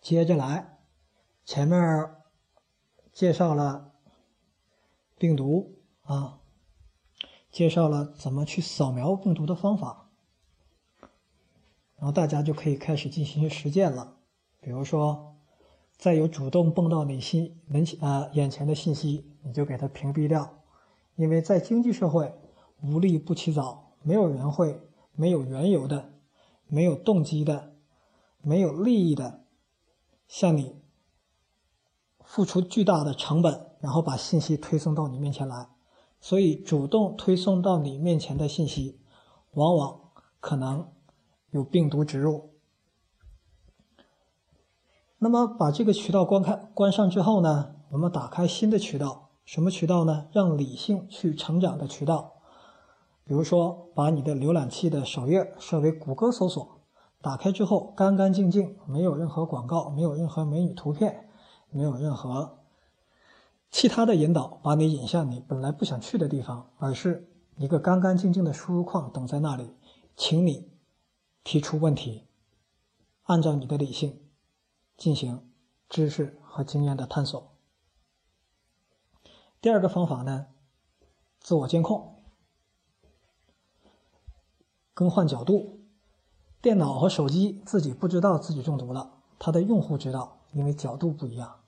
接着来，前面介绍了病毒啊，介绍了怎么去扫描病毒的方法，然后大家就可以开始进行实践了。比如说，再有主动蹦到你心门前啊眼前的信息，你就给它屏蔽掉，因为在经济社会，无利不起早，没有人会没有缘由的，没有动机的，没有利益的。向你付出巨大的成本，然后把信息推送到你面前来，所以主动推送到你面前的信息，往往可能有病毒植入。那么把这个渠道关开关上之后呢，我们打开新的渠道，什么渠道呢？让理性去成长的渠道。比如说，把你的浏览器的首页设为谷歌搜索。打开之后，干干净净，没有任何广告，没有任何美女图片，没有任何其他的引导，把你引向你本来不想去的地方，而是一个干干净净的输入框等在那里，请你提出问题，按照你的理性进行知识和经验的探索。第二个方法呢，自我监控，更换角度。电脑和手机自己不知道自己中毒了，它的用户知道，因为角度不一样。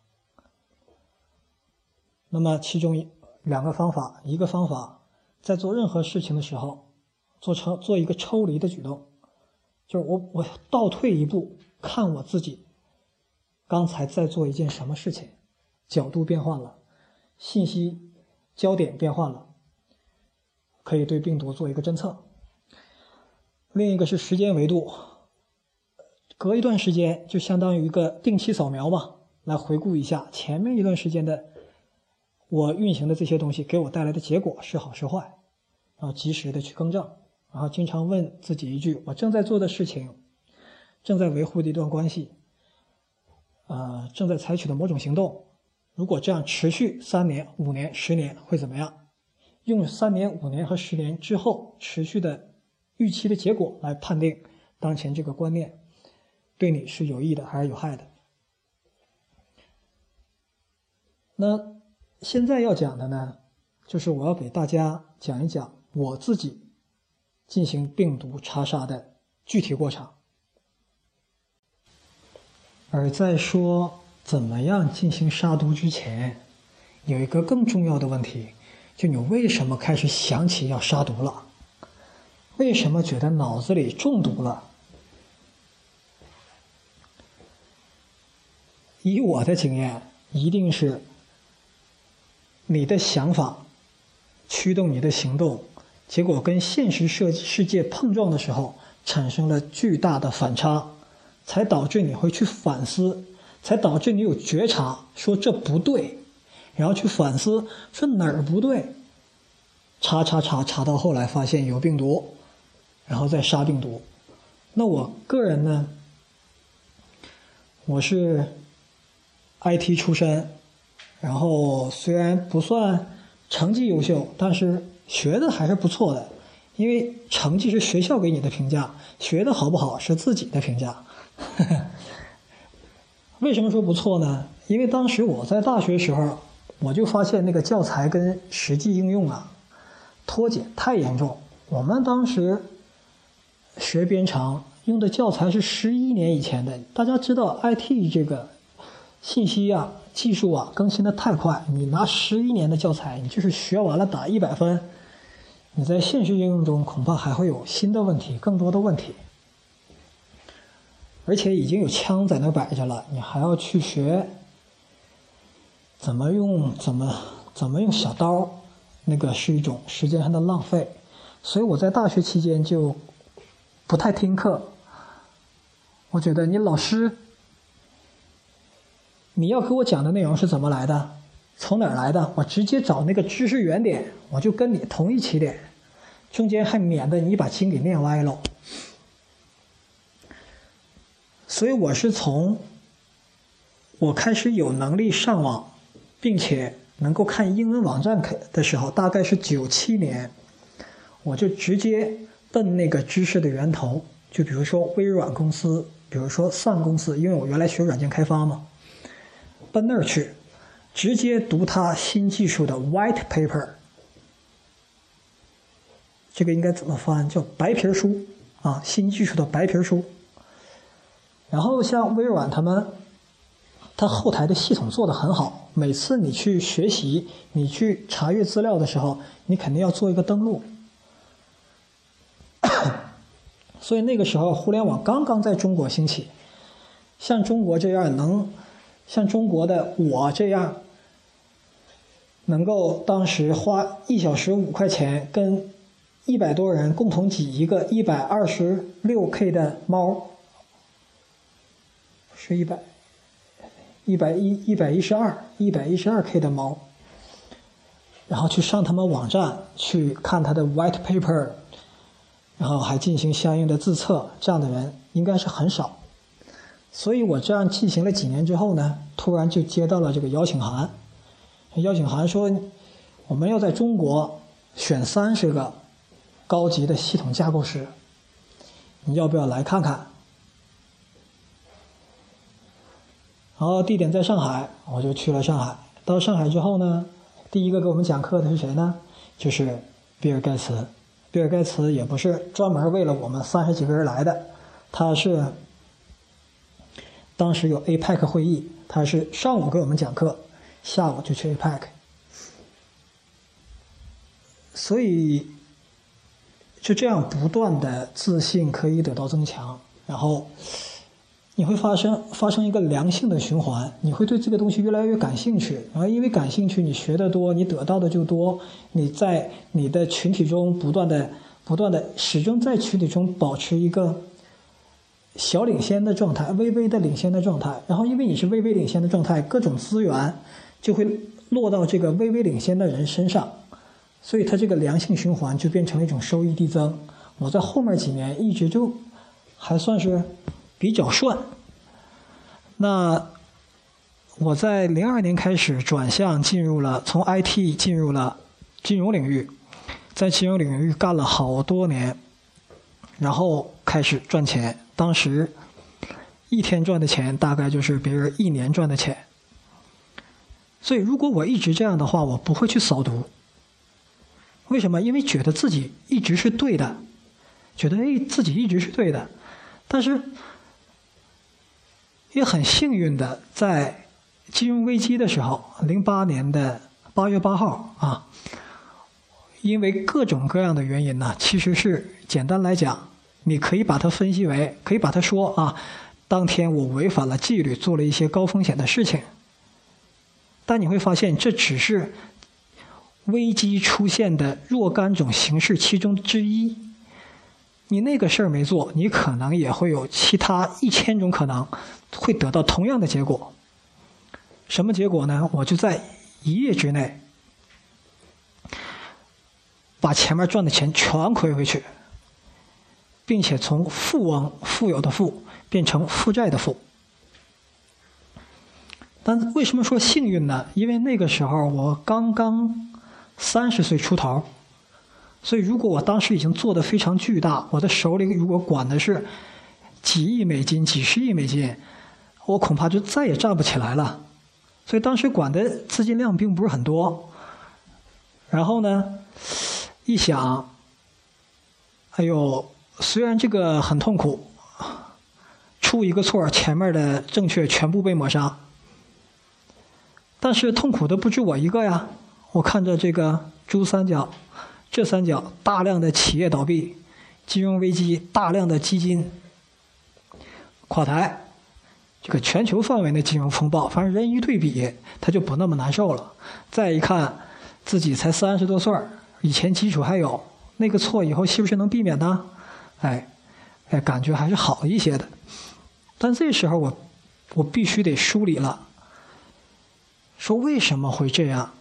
那么其中两个方法，一个方法在做任何事情的时候，做成做一个抽离的举动，就是我我倒退一步看我自己，刚才在做一件什么事情，角度变换了，信息焦点变换了，可以对病毒做一个侦测。另一个是时间维度，隔一段时间就相当于一个定期扫描吧，来回顾一下前面一段时间的我运行的这些东西给我带来的结果是好是坏，然后及时的去更正，然后经常问自己一句：我正在做的事情，正在维护的一段关系，呃，正在采取的某种行动，如果这样持续三年、五年、十年会怎么样？用三年、五年和十年之后持续的。预期的结果来判定当前这个观念对你是有益的还是有害的。那现在要讲的呢，就是我要给大家讲一讲我自己进行病毒查杀的具体过程。而在说怎么样进行杀毒之前，有一个更重要的问题，就你为什么开始想起要杀毒了？为什么觉得脑子里中毒了？以我的经验，一定是你的想法驱动你的行动，结果跟现实世世界碰撞的时候，产生了巨大的反差，才导致你会去反思，才导致你有觉察，说这不对，然后去反思，说哪儿不对，查查查查到后来发现有病毒。然后再杀病毒。那我个人呢，我是 IT 出身，然后虽然不算成绩优秀，但是学的还是不错的。因为成绩是学校给你的评价，学的好不好是自己的评价。为什么说不错呢？因为当时我在大学时候，我就发现那个教材跟实际应用啊脱节太严重。我们当时。学编程用的教材是十一年以前的，大家知道 IT 这个信息啊、技术啊更新的太快，你拿十一年的教材，你就是学完了打一百分，你在现实应用中恐怕还会有新的问题、更多的问题，而且已经有枪在那摆着了，你还要去学怎么用、怎么怎么用小刀，那个是一种时间上的浪费，所以我在大学期间就。不太听课，我觉得你老师，你要给我讲的内容是怎么来的，从哪儿来的？我直接找那个知识原点，我就跟你同一起点，中间还免得你把经给念歪了。所以我是从我开始有能力上网，并且能够看英文网站的时候，大概是九七年，我就直接。奔那个知识的源头，就比如说微软公司比如说 Sun 公司，因为我原来学软件开发嘛，奔那儿去，直接读它新技术的 White Paper，这个应该怎么翻？叫白皮书啊，新技术的白皮书。然后像微软他们，它后台的系统做得很好。每次你去学习、你去查阅资料的时候，你肯定要做一个登录。所以那个时候，互联网刚刚在中国兴起，像中国这样能，像中国的我这样，能够当时花一小时五块钱，跟一百多人共同挤一个一百二十六 K 的猫。是一百，一百一一百一十二一百一十二 K 的猫，然后去上他们网站去看他的 white paper，然后还进行相应的自测，这样的人应该是很少。所以我这样进行了几年之后呢，突然就接到了这个邀请函，邀请函说我们要在中国选三十个高级的系统架构师，你要不要来看看？然后地点在上海，我就去了上海。到上海之后呢，第一个给我们讲课的是谁呢？就是比尔盖茨。比尔盖茨也不是专门为了我们三十几个人来的，他是当时有 APEC 会议，他是上午给我们讲课，下午就去 APEC。所以就这样不断的自信可以得到增强，然后。你会发生发生一个良性的循环，你会对这个东西越来越感兴趣，然后因为感兴趣，你学的多，你得到的就多，你在你的群体中不断的、不断的，始终在群体中保持一个小领先的状态，微微的领先的状态。然后因为你是微微领先的状态，各种资源就会落到这个微微领先的人身上，所以它这个良性循环就变成了一种收益递增。我在后面几年一直就还算是。比较顺。那我在零二年开始转向，进入了从 IT 进入了金融领域，在金融领域干了好多年，然后开始赚钱。当时一天赚的钱大概就是别人一年赚的钱。所以如果我一直这样的话，我不会去扫读。为什么？因为觉得自己一直是对的，觉得哎自己一直是对的，但是。也很幸运的，在金融危机的时候，零八年的八月八号啊，因为各种各样的原因呢，其实是简单来讲，你可以把它分析为，可以把它说啊，当天我违反了纪律，做了一些高风险的事情。但你会发现，这只是危机出现的若干种形式其中之一。你那个事儿没做，你可能也会有其他一千种可能，会得到同样的结果。什么结果呢？我就在一夜之内把前面赚的钱全亏回去，并且从富翁、富有的富变成负债的富。但为什么说幸运呢？因为那个时候我刚刚三十岁出头。所以，如果我当时已经做的非常巨大，我的手里如果管的是几亿美金、几十亿美金，我恐怕就再也站不起来了。所以当时管的资金量并不是很多。然后呢，一想，哎呦，虽然这个很痛苦，出一个错，前面的正确全部被抹杀，但是痛苦的不止我一个呀。我看着这个珠三角。这三角大量的企业倒闭，金融危机，大量的基金垮台，这个全球范围的金融风暴，反正人一对比，他就不那么难受了。再一看，自己才三十多岁以前基础还有，那个错以后是不是能避免呢？哎，哎，感觉还是好一些的。但这时候我，我必须得梳理了，说为什么会这样？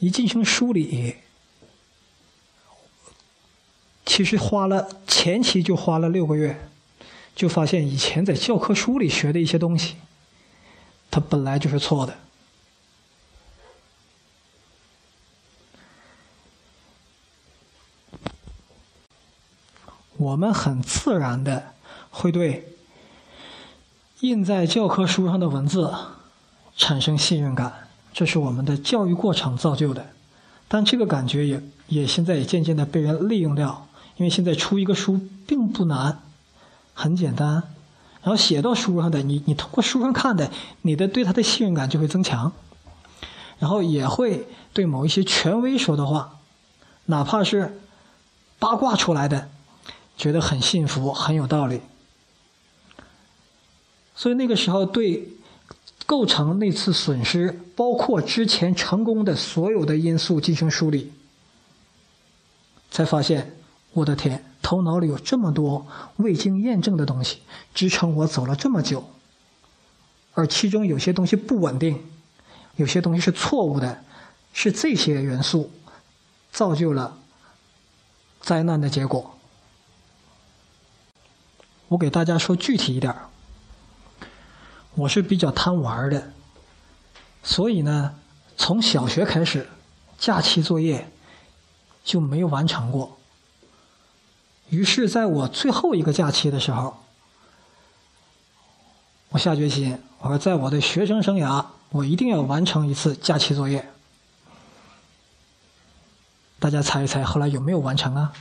一进行梳理，其实花了前期就花了六个月，就发现以前在教科书里学的一些东西，它本来就是错的。我们很自然的会对印在教科书上的文字产生信任感，这是我们的教育过程造就的。但这个感觉也也现在也渐渐的被人利用掉，因为现在出一个书并不难，很简单，然后写到书上的，你你通过书上看的，你的对他的信任感就会增强，然后也会对某一些权威说的话，哪怕是八卦出来的。觉得很幸福，很有道理，所以那个时候对构成那次损失，包括之前成功的所有的因素进行梳理，才发现，我的天，头脑里有这么多未经验证的东西支撑我走了这么久，而其中有些东西不稳定，有些东西是错误的，是这些元素造就了灾难的结果。我给大家说具体一点我是比较贪玩的，所以呢，从小学开始，假期作业就没有完成过。于是，在我最后一个假期的时候，我下决心，我说，在我的学生生涯，我一定要完成一次假期作业。大家猜一猜，后来有没有完成啊？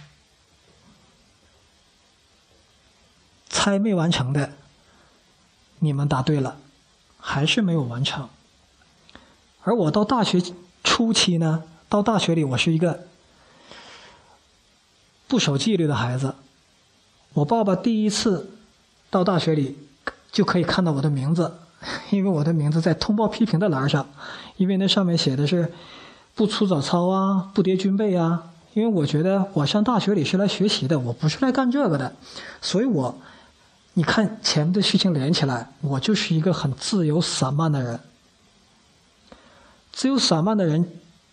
猜没完成的，你们答对了，还是没有完成。而我到大学初期呢，到大学里我是一个不守纪律的孩子。我爸爸第一次到大学里就可以看到我的名字，因为我的名字在通报批评的栏上，因为那上面写的是不出早操啊，不叠军被啊。因为我觉得我上大学里是来学习的，我不是来干这个的，所以我。你看前面的事情连起来，我就是一个很自由散漫的人。自由散漫的人，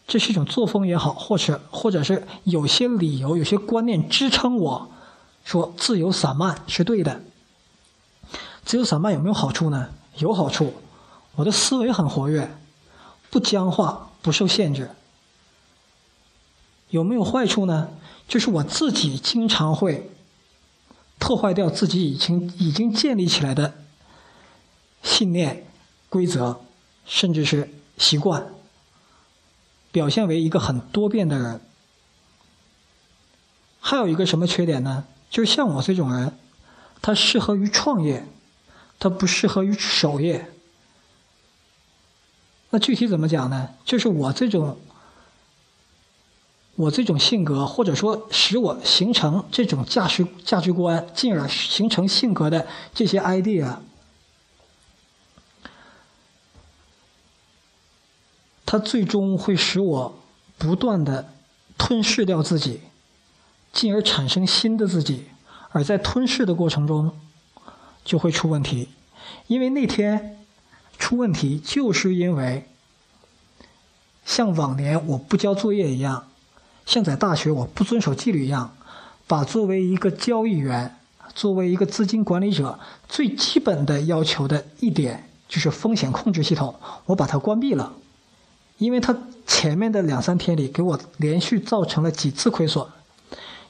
这是一种作风也好，或者或者是有些理由、有些观念支撑我说自由散漫是对的。自由散漫有没有好处呢？有好处，我的思维很活跃，不僵化，不受限制。有没有坏处呢？就是我自己经常会。破坏掉自己已经已经建立起来的信念、规则，甚至是习惯，表现为一个很多变的人。还有一个什么缺点呢？就是像我这种人，他适合于创业，他不适合于守业。那具体怎么讲呢？就是我这种。我这种性格，或者说使我形成这种价值价值观，进而形成性格的这些 idea，它最终会使我不断的吞噬掉自己，进而产生新的自己，而在吞噬的过程中就会出问题，因为那天出问题，就是因为像往年我不交作业一样。像在大学我不遵守纪律一样，把作为一个交易员、作为一个资金管理者最基本的要求的一点就是风险控制系统，我把它关闭了，因为它前面的两三天里给我连续造成了几次亏损，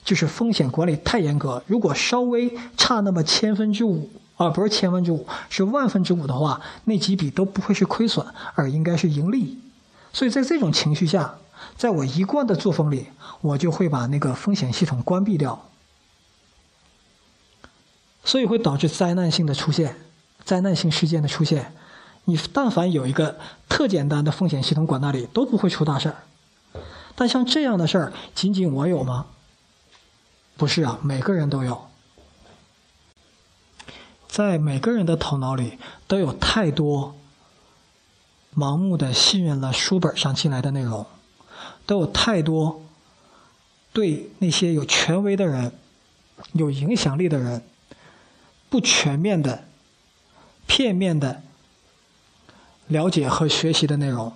就是风险管理太严格，如果稍微差那么千分之五，啊不是千分之五，是万分之五的话，那几笔都不会是亏损，而应该是盈利，所以在这种情绪下。在我一贯的作风里，我就会把那个风险系统关闭掉，所以会导致灾难性的出现，灾难性事件的出现。你但凡有一个特简单的风险系统管那里，都不会出大事儿。但像这样的事儿，仅仅我有吗？不是啊，每个人都有，在每个人的头脑里都有太多盲目的信任了书本上进来的内容。都有太多对那些有权威的人、有影响力的人不全面的、片面的了解和学习的内容，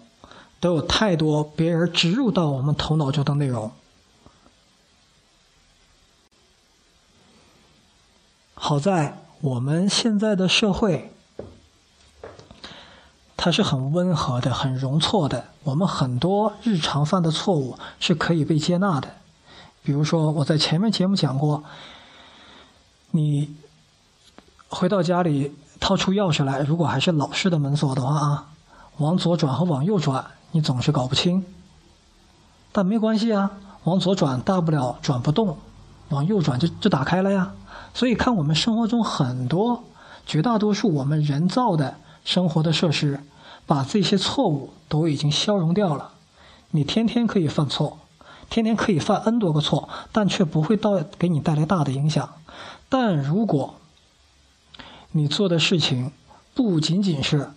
都有太多别人植入到我们头脑中的内容。好在我们现在的社会。它是很温和的，很容错的。我们很多日常犯的错误是可以被接纳的。比如说，我在前面节目讲过，你回到家里掏出钥匙来，如果还是老式的门锁的话啊，往左转和往右转你总是搞不清。但没关系啊，往左转大不了转不动，往右转就就打开了呀。所以看我们生活中很多绝大多数我们人造的生活的设施，把这些错误都已经消融掉了。你天天可以犯错。天天可以犯 n 多个错，但却不会到给你带来大的影响。但如果你做的事情不仅仅是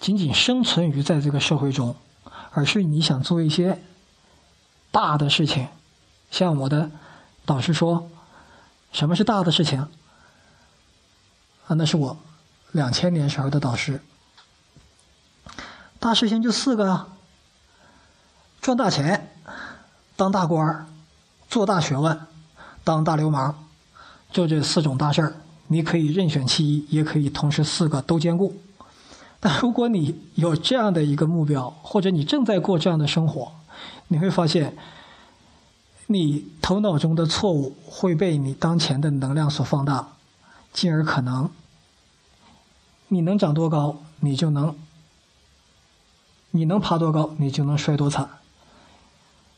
仅仅生存于在这个社会中，而是你想做一些大的事情，像我的导师说，什么是大的事情？啊，那是我两千年时候的导师。大事情就四个啊，赚大钱。当大官，做大学问，当大流氓，就这四种大事儿，你可以任选其一，也可以同时四个都兼顾。但如果你有这样的一个目标，或者你正在过这样的生活，你会发现，你头脑中的错误会被你当前的能量所放大，进而可能，你能长多高，你就能，你能爬多高，你就能摔多惨。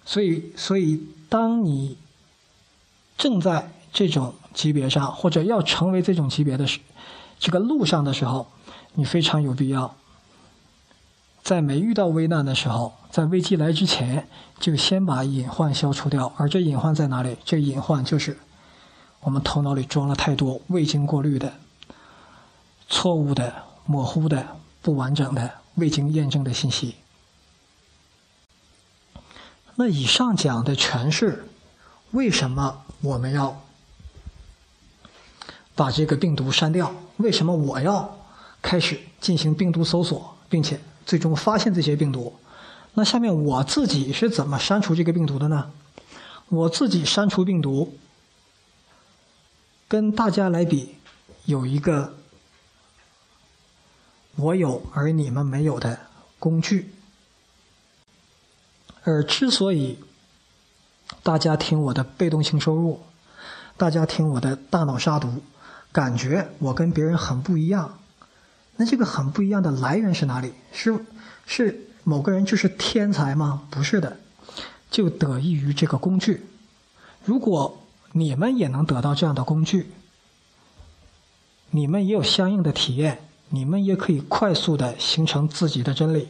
所以，所以，当你正在这种级别上，或者要成为这种级别的时，这个路上的时候，你非常有必要，在没遇到危难的时候，在危机来之前，就先把隐患消除掉。而这隐患在哪里？这隐患就是我们头脑里装了太多未经过滤的、错误的、模糊的、不完整的、未经验证的信息。那以上讲的全是为什么我们要把这个病毒删掉？为什么我要开始进行病毒搜索，并且最终发现这些病毒？那下面我自己是怎么删除这个病毒的呢？我自己删除病毒，跟大家来比，有一个我有而你们没有的工具。而之所以大家听我的被动性收入，大家听我的大脑杀毒，感觉我跟别人很不一样，那这个很不一样的来源是哪里？是是某个人就是天才吗？不是的，就得益于这个工具。如果你们也能得到这样的工具，你们也有相应的体验，你们也可以快速的形成自己的真理。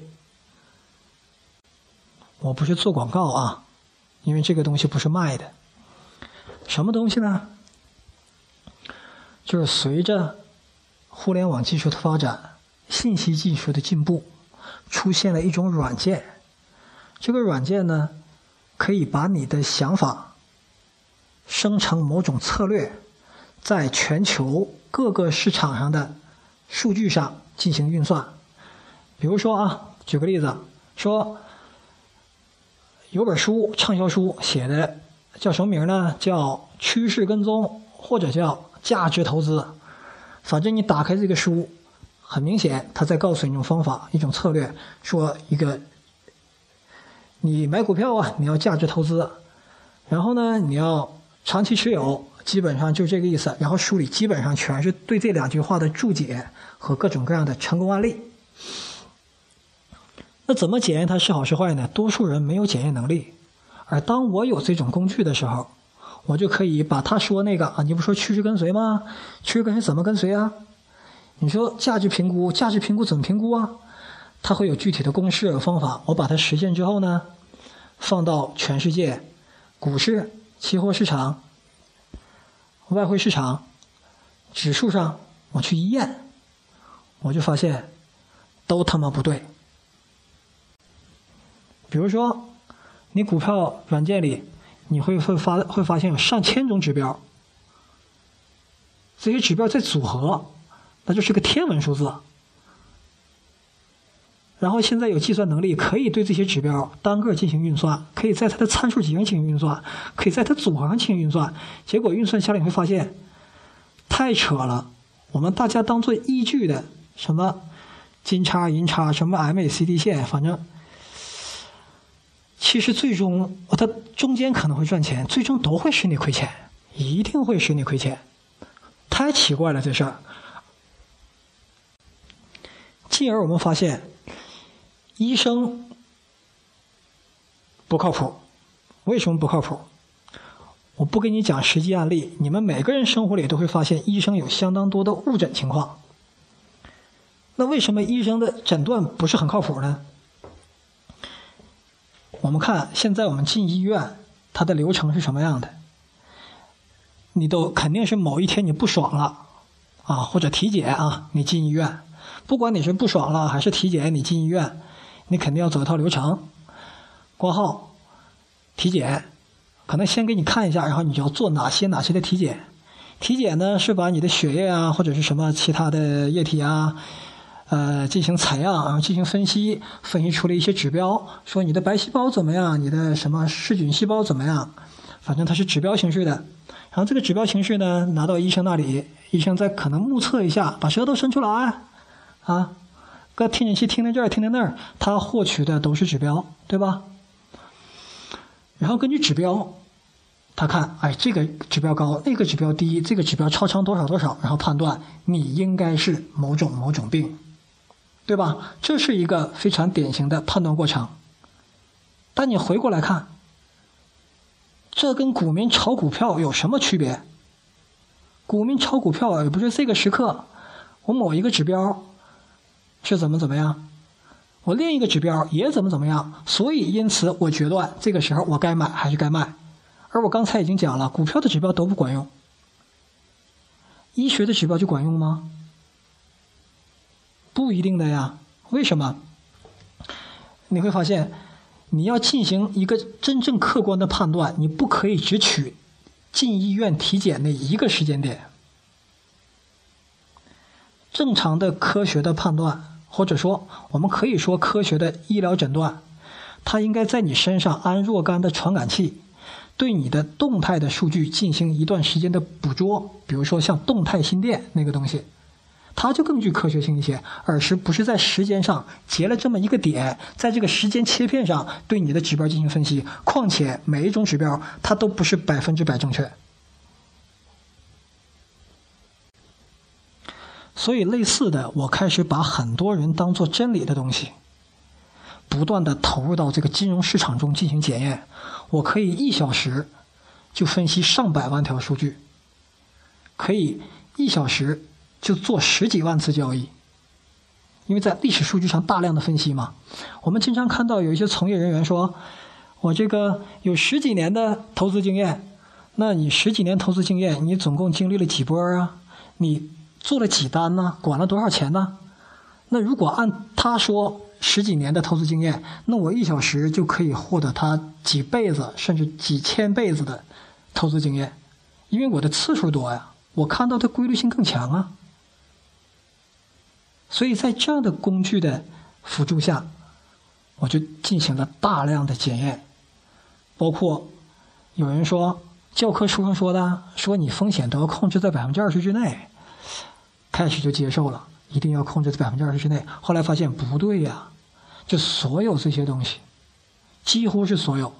我不是做广告啊，因为这个东西不是卖的。什么东西呢？就是随着互联网技术的发展、信息技术的进步，出现了一种软件。这个软件呢，可以把你的想法生成某种策略，在全球各个市场上的数据上进行运算。比如说啊，举个例子说。有本书，畅销书写的叫什么名呢？叫趋势跟踪，或者叫价值投资。反正你打开这个书，很明显他在告诉你一种方法、一种策略，说一个你买股票啊，你要价值投资，然后呢，你要长期持有，基本上就这个意思。然后书里基本上全是对这两句话的注解和各种各样的成功案例。那怎么检验它是好是坏呢？多数人没有检验能力，而当我有这种工具的时候，我就可以把他说那个啊，你不说趋势跟随吗？趋势跟随怎么跟随啊？你说价值评估，价值评估怎么评估啊？它会有具体的公式方法，我把它实现之后呢，放到全世界股市、期货市场、外汇市场、指数上，我去一验，我就发现都他妈不对。比如说，你股票软件里，你会会发会发现有上千种指标，这些指标在组合，那就是个天文数字。然后现在有计算能力，可以对这些指标单个进行运算，可以在它的参数集上进行运算，可以在它组合上进行运算。结果运算下来你会发现，太扯了。我们大家当做依据的什么金叉银叉，什么 MACD 线，反正。其实最终，它中间可能会赚钱，最终都会使你亏钱，一定会使你亏钱。太奇怪了这事儿。进而我们发现，医生不靠谱。为什么不靠谱？我不给你讲实际案例，你们每个人生活里都会发现，医生有相当多的误诊情况。那为什么医生的诊断不是很靠谱呢？我们看现在我们进医院，它的流程是什么样的？你都肯定是某一天你不爽了啊，或者体检啊，你进医院，不管你是不爽了还是体检，你进医院，你肯定要走一套流程，挂号、体检，可能先给你看一下，然后你就要做哪些哪些的体检。体检呢是把你的血液啊，或者是什么其他的液体啊。呃，进行采样然后，进行分析，分析出了一些指标，说你的白细胞怎么样，你的什么噬菌细胞怎么样，反正它是指标形式的。然后这个指标形式呢，拿到医生那里，医生再可能目测一下，把舌头伸出来，啊，搁听诊器听听这儿，听听那儿，他获取的都是指标，对吧？然后根据指标，他看，哎，这个指标高，那个指标低，这个指标超常多少多少，然后判断你应该是某种某种病。对吧？这是一个非常典型的判断过程。但你回过来看，这跟股民炒股票有什么区别？股民炒股票也不是这个时刻，我某一个指标是怎么怎么样，我另一个指标也怎么怎么样，所以因此我决断这个时候我该买还是该卖。而我刚才已经讲了，股票的指标都不管用，医学的指标就管用吗？不一定的呀，为什么？你会发现，你要进行一个真正客观的判断，你不可以只取进医院体检那一个时间点。正常的科学的判断，或者说我们可以说科学的医疗诊断，它应该在你身上安若干的传感器，对你的动态的数据进行一段时间的捕捉，比如说像动态心电那个东西。它就更具科学性一些，而是不是在时间上截了这么一个点，在这个时间切片上对你的指标进行分析。况且每一种指标它都不是百分之百正确，所以类似的，我开始把很多人当做真理的东西，不断的投入到这个金融市场中进行检验。我可以一小时就分析上百万条数据，可以一小时。就做十几万次交易，因为在历史数据上大量的分析嘛。我们经常看到有一些从业人员说：“我这个有十几年的投资经验。”那你十几年投资经验，你总共经历了几波啊？你做了几单呢？管了多少钱呢？那如果按他说十几年的投资经验，那我一小时就可以获得他几辈子甚至几千辈子的投资经验，因为我的次数多呀，我看到的规律性更强啊。所以在这样的工具的辅助下，我就进行了大量的检验，包括有人说教科书上说的，说你风险都要控制在百分之二十之内，开始就接受了，一定要控制在百分之二十之内。后来发现不对呀，就所有这些东西，几乎是所有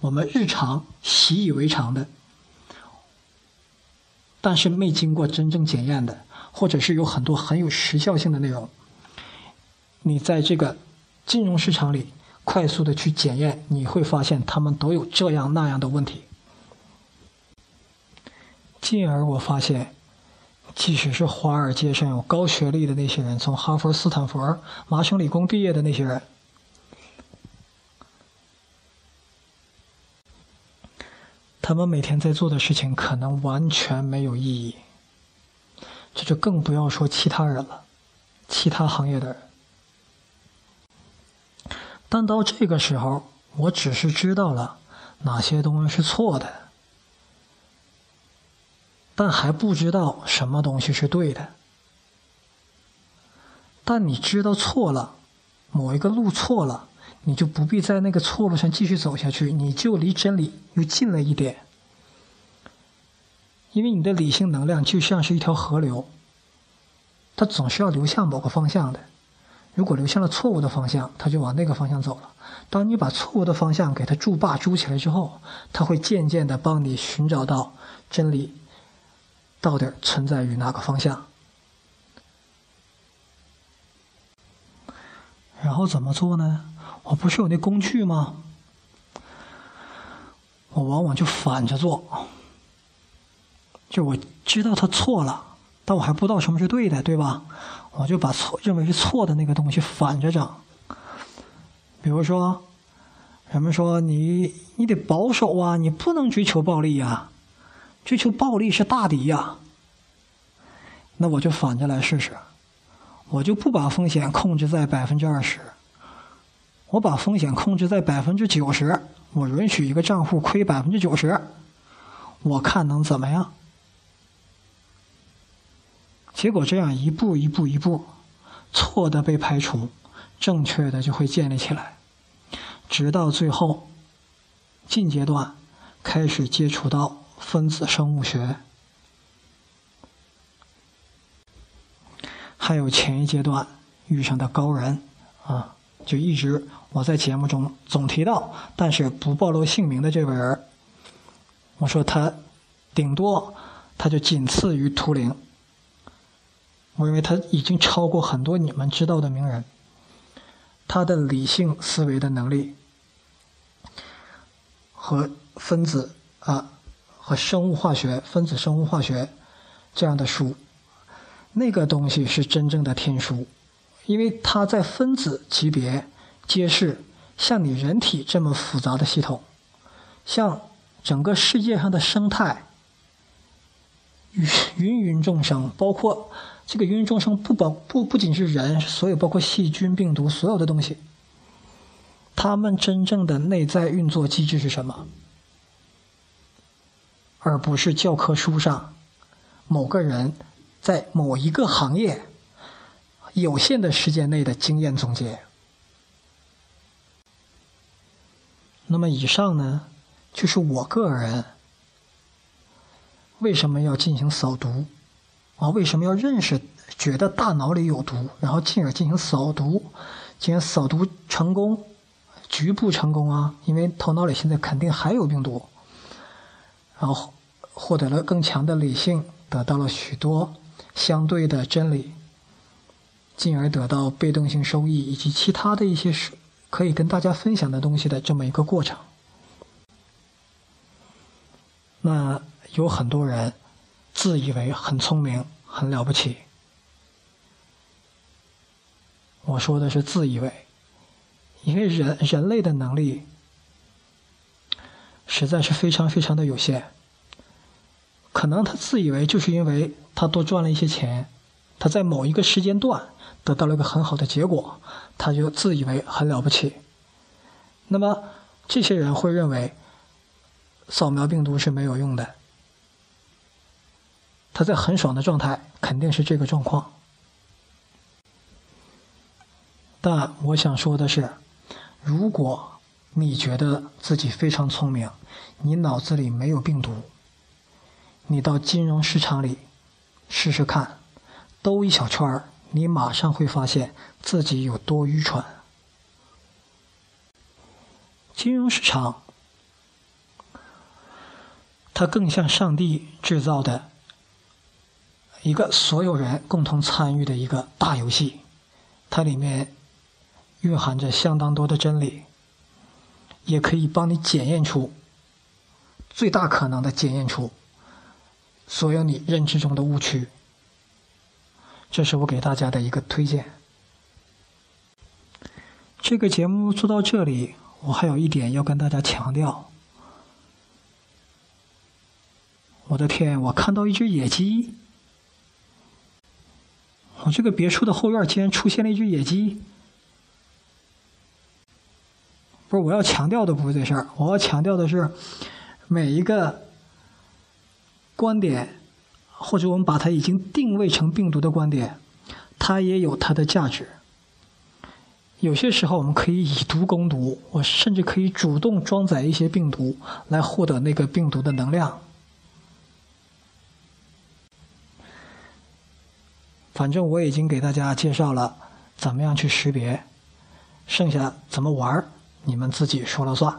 我们日常习以为常的，但是没经过真正检验的。或者是有很多很有时效性的内容，你在这个金融市场里快速的去检验，你会发现他们都有这样那样的问题。进而我发现，即使是华尔街上有高学历的那些人，从哈佛、斯坦福、麻省理工毕业的那些人，他们每天在做的事情可能完全没有意义。这就更不要说其他人了，其他行业的人。但到这个时候，我只是知道了哪些东西是错的，但还不知道什么东西是对的。但你知道错了，某一个路错了，你就不必在那个错路上继续走下去，你就离真理又近了一点。因为你的理性能量就像是一条河流，它总是要流向某个方向的。如果流向了错误的方向，它就往那个方向走了。当你把错误的方向给它筑坝筑起来之后，它会渐渐的帮你寻找到真理，到底存在于哪个方向。然后怎么做呢？我不是有那工具吗？我往往就反着做，就我知道他错了，但我还不知道什么是对的，对吧？我就把错认为是错的那个东西反着整。比如说，人们说你你得保守啊，你不能追求暴力呀，追求暴力是大敌呀。那我就反着来试试，我就不把风险控制在百分之二十，我把风险控制在百分之九十。我允许一个账户亏百分之九十，我看能怎么样？结果这样一步一步一步，错的被排除，正确的就会建立起来，直到最后，近阶段开始接触到分子生物学，还有前一阶段遇上的高人啊。就一直我在节目中总提到，但是不暴露姓名的这位人，我说他顶多他就仅次于图灵，我认为他已经超过很多你们知道的名人，他的理性思维的能力和分子啊和生物化学、分子生物化学这样的书，那个东西是真正的天书。因为它在分子级别揭示，像你人体这么复杂的系统，像整个世界上的生态，芸芸芸众生，包括这个芸芸众生不包不不仅是人，所有包括细菌、病毒，所有的东西，它们真正的内在运作机制是什么？而不是教科书上某个人在某一个行业。有限的时间内的经验总结。那么以上呢，就是我个人为什么要进行扫毒啊？为什么要认识觉得大脑里有毒，然后进而进行扫毒，进行扫毒成功，局部成功啊？因为头脑里现在肯定还有病毒，然后获得了更强的理性，得到了许多相对的真理。进而得到被动性收益以及其他的一些可以跟大家分享的东西的这么一个过程。那有很多人自以为很聪明、很了不起。我说的是自以为，因为人人类的能力实在是非常非常的有限。可能他自以为就是因为他多赚了一些钱，他在某一个时间段。得到了一个很好的结果，他就自以为很了不起。那么，这些人会认为扫描病毒是没有用的。他在很爽的状态，肯定是这个状况。但我想说的是，如果你觉得自己非常聪明，你脑子里没有病毒，你到金融市场里试试看，兜一小圈儿。你马上会发现自己有多愚蠢。金融市场，它更像上帝制造的一个所有人共同参与的一个大游戏，它里面蕴含着相当多的真理，也可以帮你检验出最大可能的检验出所有你认知中的误区。这是我给大家的一个推荐。这个节目做到这里，我还有一点要跟大家强调。我的天，我看到一只野鸡！我这个别墅的后院竟然出现了一只野鸡！不是，我要强调的不是这事儿，我要强调的是每一个观点。或者我们把它已经定位成病毒的观点，它也有它的价值。有些时候我们可以以毒攻毒，我甚至可以主动装载一些病毒来获得那个病毒的能量。反正我已经给大家介绍了怎么样去识别，剩下怎么玩你们自己说了算。